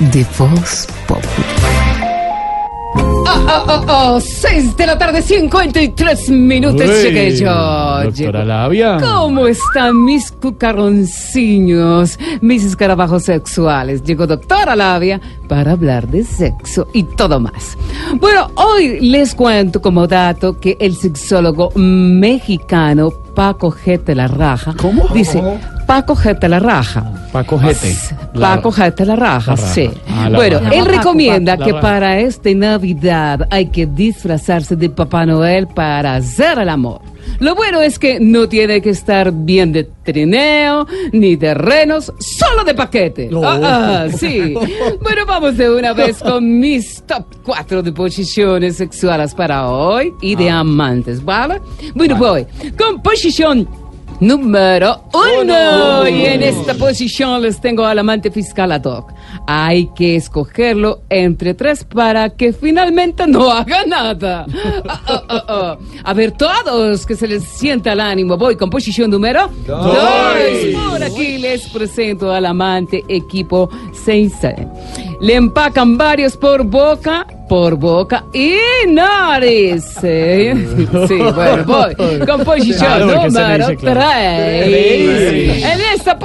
De voz pop. Oh, oh, oh, 6 de la tarde, 53 minutos. Uy, Llegué yo. Doctora llego. Labia. ¿Cómo están mis cucarronciños, mis escarabajos sexuales? Llegó doctora Labia para hablar de sexo y todo más. Bueno, hoy les cuento como dato que el sexólogo mexicano Paco Gete la Raja ¿Cómo? dice Paco Gete la Raja. Paco Jete. Paco la raja, La raja. sí. Ah, la bueno, raja. él recomienda Paco, que raja. para esta Navidad hay que disfrazarse de Papá Noel para hacer el amor. Lo bueno es que no tiene que estar bien de trineo, ni de renos, solo de paquete. Ah, ah, sí. Bueno, vamos de una vez con mis top 4 de posiciones sexuales para hoy y Ah. de amantes, ¿vale? Bueno, voy con posición Número uno. Y en esta posición les tengo al amante fiscal ad hoc. Hay que escogerlo entre tres para que finalmente no haga nada. Ah, ah, ah, ah. A ver, todos que se les sienta el ánimo. Voy con posición número dos. Por aquí les presento al amante equipo 6. Le empacan varios por boca, por boca y nariz. ¿eh? Sí, bueno, voy con posición Claro, porque se le número dice claro. 3.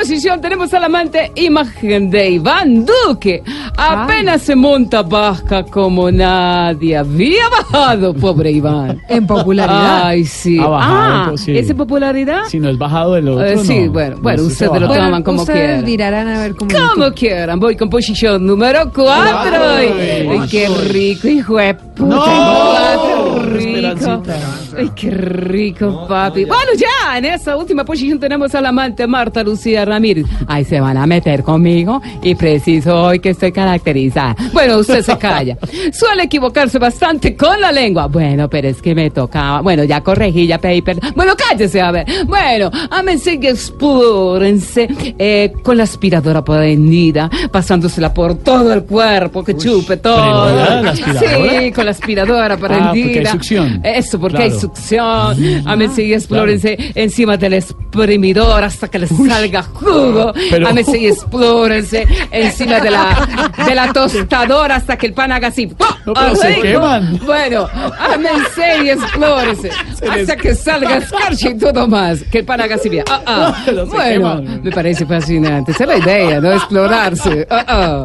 Posición tenemos al amante imagen de Iván Duque. Apenas se monta baja como nadie había bajado, pobre Iván. En popularidad. Ay, sí. Ha bajado, ah, pues, sí. ¿es en popularidad? Si no es bajado del otro, Eh, sí, no. bueno, bueno, No, ustedes lo toman como ustedes quieran. dirán a ver cómo. Como quieran, voy con posición número 4. Ay. Ay, qué rico, hijo de puta. No. Rico. Ay, qué rico, papi. Bueno, ya, en esa última posición tenemos a la amante Marta Lucía Ramírez. Ay, se van a meter conmigo y preciso hoy que estoy caracterizada. Bueno, usted se calla. Suele equivocarse bastante con la lengua. Bueno, pero es que me tocaba. Bueno, ya corregí, ya pedí perdón. Bueno, cállese, a ver. Bueno, ámense y explórense eh, con la aspiradora prendida, pasándosela por todo el cuerpo, que chupe todo. ¿prendida la aspiradora? Sí, con la aspiradora prendida. Ah, porque hay succión. Eso, porque Claro. hay succión. Ámense y explórense encima del exprimidor hasta que les salga jugo. Pero- Ámense y explórense encima de la, de la tostadora hasta que el pan haga así. No, pero se Rico. queman. Bueno, ámense y explórense hasta que salga escarcha y todo más. Que el pan haga así bien. Ah, ah. Pero se Bueno, me parece fascinante. Esa es la idea, ¿no? Explorarse. Ah, ah.